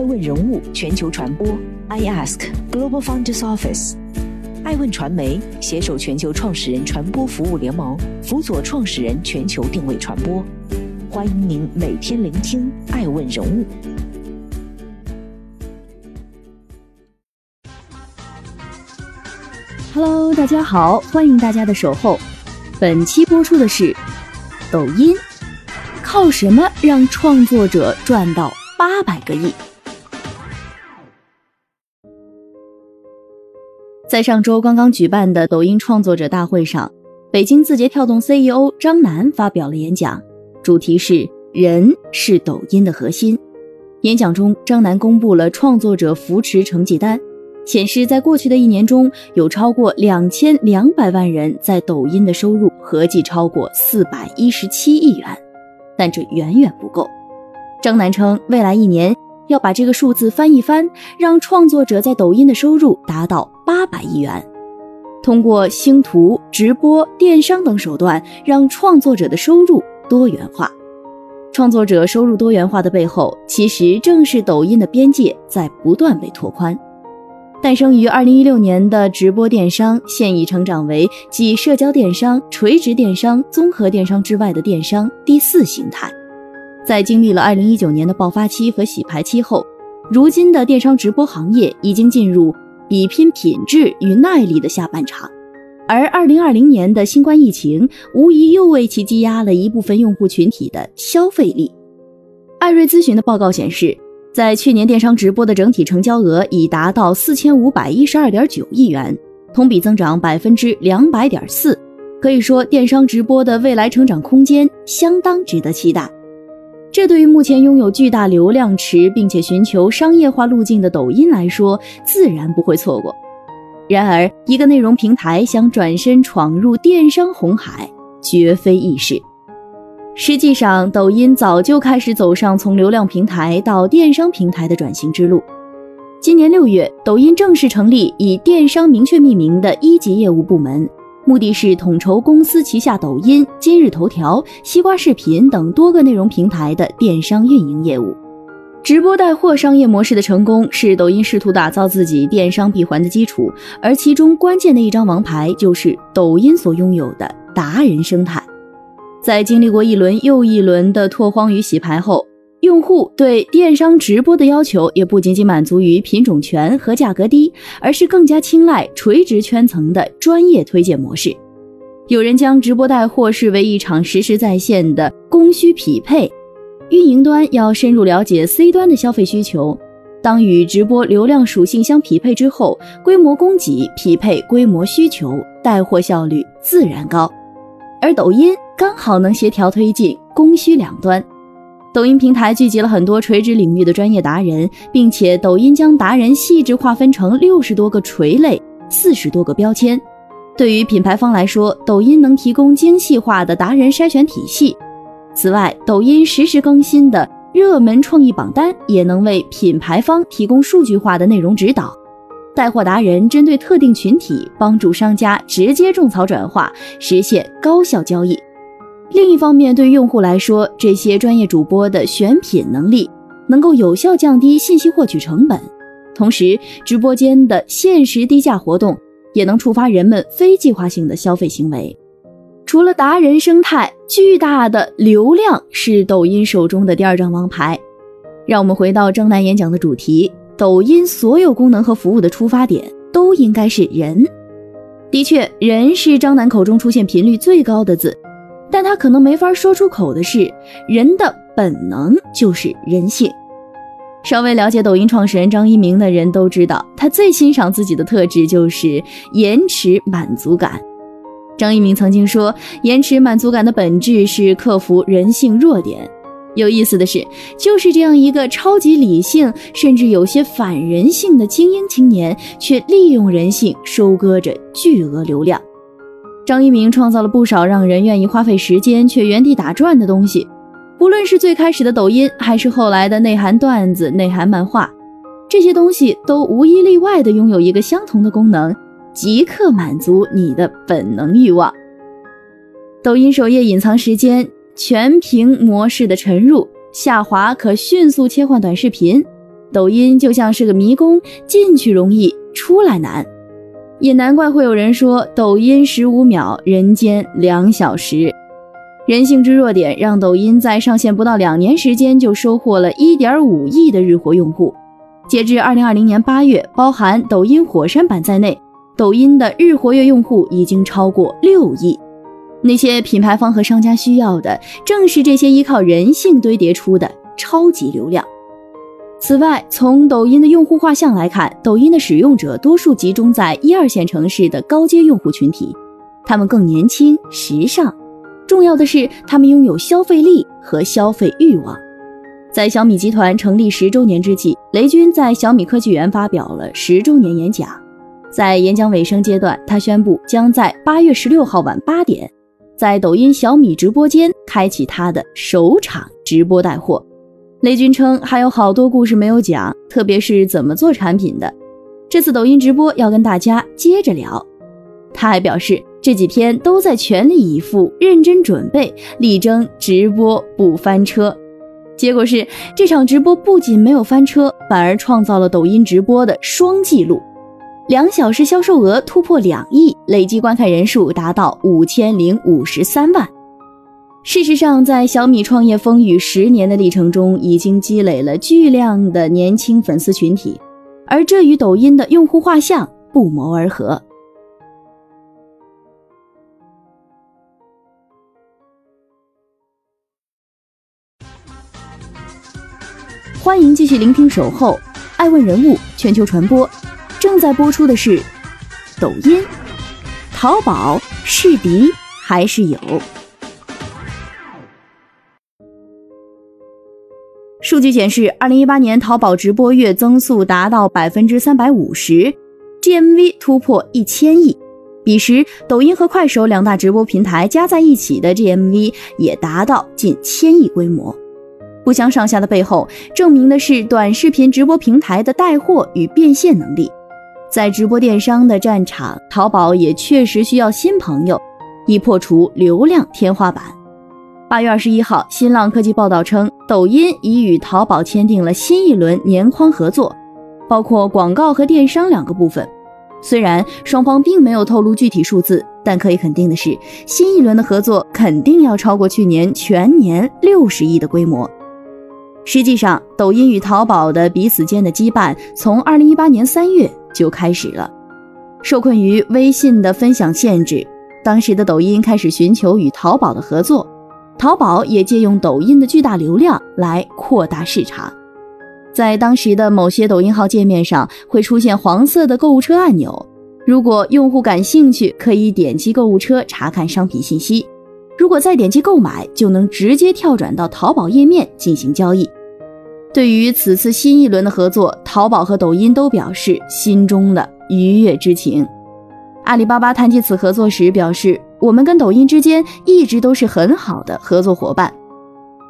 爱问人物全球传播，I Ask Global Founders Office，爱问传媒携手全球创始人传播服务联盟，辅佐创始人全球定位传播。欢迎您每天聆听爱问人物。Hello，大家好，欢迎大家的守候。本期播出的是抖音，靠什么让创作者赚到八百个亿？在上周刚刚举办的抖音创作者大会上，北京字节跳动 CEO 张楠发表了演讲，主题是“人是抖音的核心”。演讲中，张楠公布了创作者扶持成绩单，显示在过去的一年中，有超过两千两百万人在抖音的收入合计超过四百一十七亿元，但这远远不够。张楠称，未来一年。要把这个数字翻一翻，让创作者在抖音的收入达到八百亿元。通过星图、直播、电商等手段，让创作者的收入多元化。创作者收入多元化的背后，其实正是抖音的边界在不断被拓宽。诞生于二零一六年的直播电商，现已成长为继社交电商、垂直电商、综合电商之外的电商第四形态。在经历了2019年的爆发期和洗牌期后，如今的电商直播行业已经进入比拼品质与耐力的下半场，而2020年的新冠疫情无疑又为其积压了一部分用户群体的消费力。艾瑞咨询的报告显示，在去年电商直播的整体成交额已达到4512.9亿元，同比增长百分之两百点四，可以说电商直播的未来成长空间相当值得期待。这对于目前拥有巨大流量池并且寻求商业化路径的抖音来说，自然不会错过。然而，一个内容平台想转身闯入电商红海，绝非易事。实际上，抖音早就开始走上从流量平台到电商平台的转型之路。今年六月，抖音正式成立以电商明确命名的一级业务部门。目的是统筹公司旗下抖音、今日头条、西瓜视频等多个内容平台的电商运营业务。直播带货商业模式的成功是抖音试图打造自己电商闭环的基础，而其中关键的一张王牌就是抖音所拥有的达人生态。在经历过一轮又一轮的拓荒与洗牌后，用户对电商直播的要求也不仅仅满足于品种全和价格低，而是更加青睐垂直圈层的专业推荐模式。有人将直播带货视为一场实时在线的供需匹配，运营端要深入了解 C 端的消费需求，当与直播流量属性相匹配之后，规模供给匹配规模需求，带货效率自然高。而抖音刚好能协调推进供需两端。抖音平台聚集了很多垂直领域的专业达人，并且抖音将达人细致划分成六十多个垂类、四十多个标签。对于品牌方来说，抖音能提供精细化的达人筛选体系。此外，抖音实时更新的热门创意榜单也能为品牌方提供数据化的内容指导。带货达人针对特定群体，帮助商家直接种草转化，实现高效交易。另一方面，对用户来说，这些专业主播的选品能力能够有效降低信息获取成本，同时，直播间的限时低价活动也能触发人们非计划性的消费行为。除了达人生态，巨大的流量是抖音手中的第二张王牌。让我们回到张楠演讲的主题：抖音所有功能和服务的出发点都应该是人。的确，人是张楠口中出现频率最高的字。但他可能没法说出口的是，人的本能就是人性。稍微了解抖音创始人张一鸣的人都知道，他最欣赏自己的特质就是延迟满足感。张一鸣曾经说，延迟满足感的本质是克服人性弱点。有意思的是，就是这样一个超级理性，甚至有些反人性的精英青年，却利用人性收割着巨额流量。张一鸣创造了不少让人愿意花费时间却原地打转的东西，不论是最开始的抖音，还是后来的内涵段子、内涵漫画，这些东西都无一例外的拥有一个相同的功能：即刻满足你的本能欲望。抖音首页隐藏时间、全屏模式的沉入、下滑可迅速切换短视频、抖音就像是个迷宫，进去容易，出来难。也难怪会有人说，抖音十五秒，人间两小时。人性之弱点，让抖音在上线不到两年时间就收获了一点五亿的日活用户。截至二零二零年八月，包含抖音火山版在内，抖音的日活跃用户已经超过六亿。那些品牌方和商家需要的，正是这些依靠人性堆叠出的超级流量。此外，从抖音的用户画像来看，抖音的使用者多数集中在一二线城市的高阶用户群体，他们更年轻、时尚。重要的是，他们拥有消费力和消费欲望。在小米集团成立十周年之际，雷军在小米科技园发表了十周年演讲。在演讲尾声阶段，他宣布将在八月十六号晚八点，在抖音小米直播间开启他的首场直播带货。雷军称还有好多故事没有讲，特别是怎么做产品的。这次抖音直播要跟大家接着聊。他还表示。这几天都在全力以赴、认真准备，力争直播不翻车。结果是，这场直播不仅没有翻车，反而创造了抖音直播的双纪录：两小时销售额突破两亿，累计观看人数达到五千零五十三万。事实上，在小米创业风雨十年的历程中，已经积累了巨量的年轻粉丝群体，而这与抖音的用户画像不谋而合。欢迎继续聆听《守候》，爱问人物全球传播，正在播出的是抖音。淘宝是敌还是友？数据显示，二零一八年淘宝直播月增速达到百分之三百五十，GMV 突破一千亿。彼时，抖音和快手两大直播平台加在一起的 GMV 也达到近千亿规模。不相上下的背后，证明的是短视频直播平台的带货与变现能力。在直播电商的战场，淘宝也确实需要新朋友，以破除流量天花板。八月二十一号，新浪科技报道称，抖音已与淘宝签订了新一轮年框合作，包括广告和电商两个部分。虽然双方并没有透露具体数字，但可以肯定的是，新一轮的合作肯定要超过去年全年六十亿的规模。实际上，抖音与淘宝的彼此间的羁绊从二零一八年三月就开始了。受困于微信的分享限制，当时的抖音开始寻求与淘宝的合作，淘宝也借用抖音的巨大流量来扩大市场。在当时的某些抖音号界面上会出现黄色的购物车按钮，如果用户感兴趣，可以点击购物车查看商品信息。如果再点击购买，就能直接跳转到淘宝页面进行交易。对于此次新一轮的合作，淘宝和抖音都表示心中的愉悦之情。阿里巴巴谈及此合作时表示：“我们跟抖音之间一直都是很好的合作伙伴。”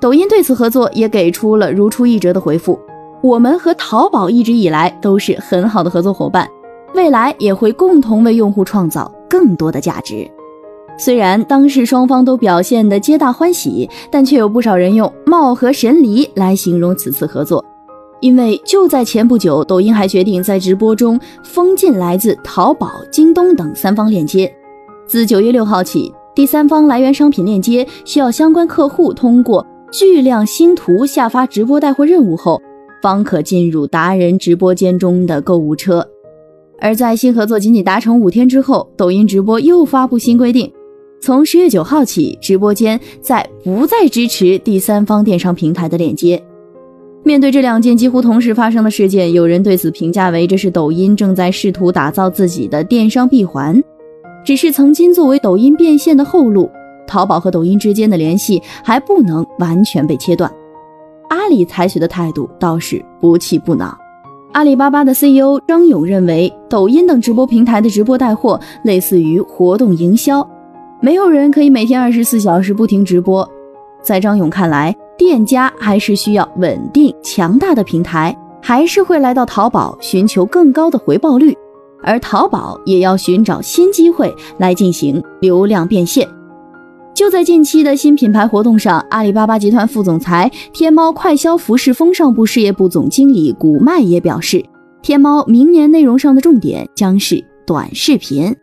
抖音对此合作也给出了如出一辙的回复：“我们和淘宝一直以来都是很好的合作伙伴，未来也会共同为用户创造更多的价值。”虽然当事双方都表现得皆大欢喜，但却有不少人用“貌合神离”来形容此次合作。因为就在前不久，抖音还决定在直播中封禁来自淘宝、京东等三方链接。自九月六号起，第三方来源商品链接需要相关客户通过巨量星图下发直播带货任务后，方可进入达人直播间中的购物车。而在新合作仅仅达成五天之后，抖音直播又发布新规定。从十月九号起，直播间在不再支持第三方电商平台的链接。面对这两件几乎同时发生的事件，有人对此评价为这是抖音正在试图打造自己的电商闭环。只是曾经作为抖音变现的后路，淘宝和抖音之间的联系还不能完全被切断。阿里采取的态度倒是不气不恼。阿里巴巴的 CEO 张勇认为，抖音等直播平台的直播带货类似于活动营销。没有人可以每天二十四小时不停直播，在张勇看来，店家还是需要稳定强大的平台，还是会来到淘宝寻求更高的回报率，而淘宝也要寻找新机会来进行流量变现。就在近期的新品牌活动上，阿里巴巴集团副总裁、天猫快消服饰风尚部事业部总经理古麦也表示，天猫明年内容上的重点将是短视频。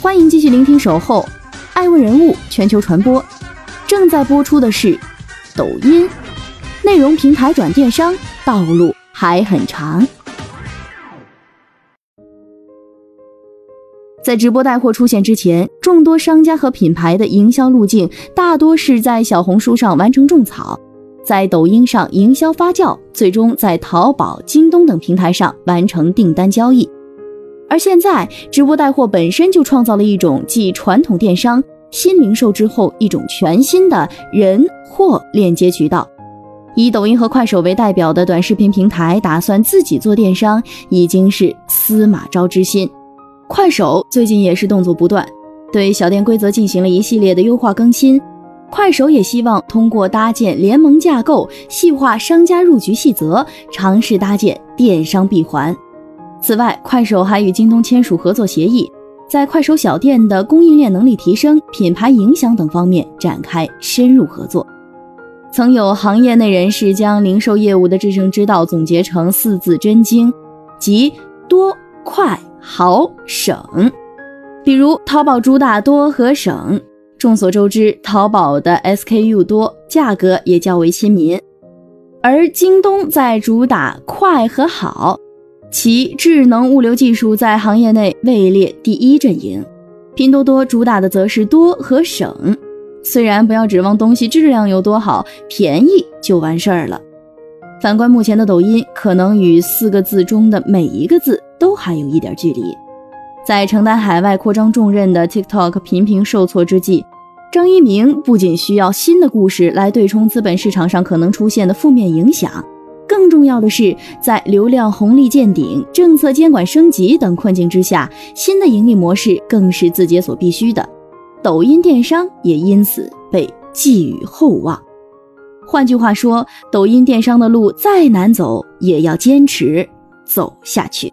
欢迎继续聆听《守候》，爱问人物全球传播，正在播出的是抖音内容平台转电商道路还很长。在直播带货出现之前，众多商家和品牌的营销路径大多是在小红书上完成种草，在抖音上营销发酵，最终在淘宝、京东等平台上完成订单交易。而现在，直播带货本身就创造了一种既传统电商、新零售之后一种全新的人货链接渠道。以抖音和快手为代表的短视频平台打算自己做电商，已经是司马昭之心。快手最近也是动作不断，对小店规则进行了一系列的优化更新。快手也希望通过搭建联盟架构，细化商家入局细则，尝试搭建电商闭环。此外，快手还与京东签署合作协议，在快手小店的供应链能力提升、品牌影响等方面展开深入合作。曾有行业内人士将零售业务的制胜之道总结成四字真经，即多、快。好省，比如淘宝主打多和省。众所周知，淘宝的 SKU 多，价格也较为亲民；而京东在主打快和好，其智能物流技术在行业内位列第一阵营。拼多多主打的则是多和省。虽然不要指望东西质量有多好，便宜就完事儿了。反观目前的抖音，可能与四个字中的每一个字。都还有一点距离，在承担海外扩张重任的 TikTok 频频受挫之际，张一鸣不仅需要新的故事来对冲资本市场上可能出现的负面影响，更重要的是，在流量红利见顶、政策监管升级等困境之下，新的盈利模式更是字节所必须的。抖音电商也因此被寄予厚望。换句话说，抖音电商的路再难走，也要坚持走下去。